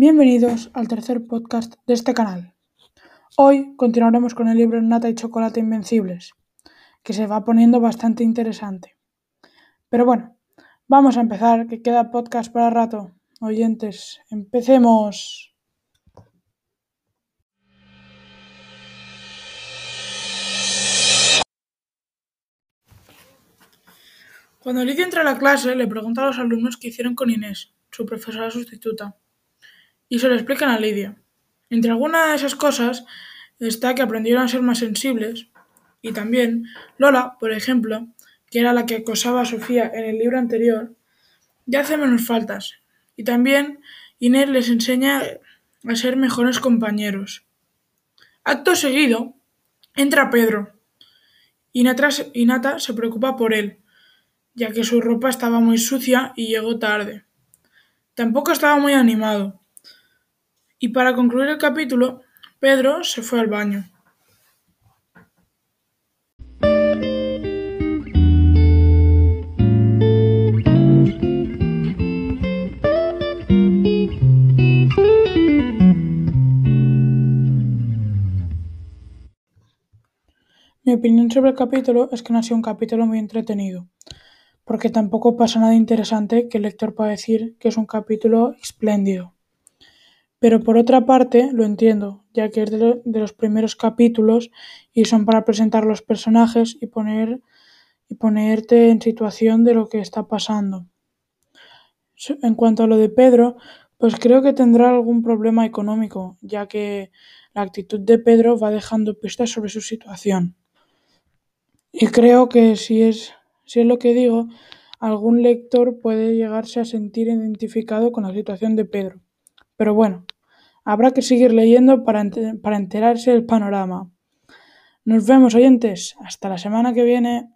Bienvenidos al tercer podcast de este canal. Hoy continuaremos con el libro Nata y Chocolate Invencibles, que se va poniendo bastante interesante. Pero bueno, vamos a empezar, que queda podcast para rato. Oyentes, empecemos. Cuando Lidia entra a la clase, le pregunta a los alumnos qué hicieron con Inés, su profesora sustituta, y se lo explican a Lidia. Entre algunas de esas cosas está que aprendieron a ser más sensibles, y también Lola, por ejemplo, que era la que acosaba a Sofía en el libro anterior, ya hace menos faltas, y también Inés les enseña a ser mejores compañeros. Acto seguido, entra Pedro, y Nata se preocupa por él, ya que su ropa estaba muy sucia y llegó tarde. Tampoco estaba muy animado. Y para concluir el capítulo, Pedro se fue al baño. Mi opinión sobre el capítulo es que no ha sido un capítulo muy entretenido porque tampoco pasa nada interesante que el lector pueda decir que es un capítulo espléndido. Pero por otra parte, lo entiendo, ya que es de, los primeros capítulos y son para presentar los personajes y poner y ponerte en situación de lo que está pasando. En cuanto a lo de Pedro, pues creo que tendrá algún problema económico, ya que la actitud de Pedro va dejando pistas sobre su situación. Y creo que si es si es lo que digo, algún lector puede llegarse a sentir identificado con la situación de Pedro. Pero bueno, habrá que seguir leyendo para, para enterarse del panorama. Nos vemos oyentes. Hasta la semana que viene.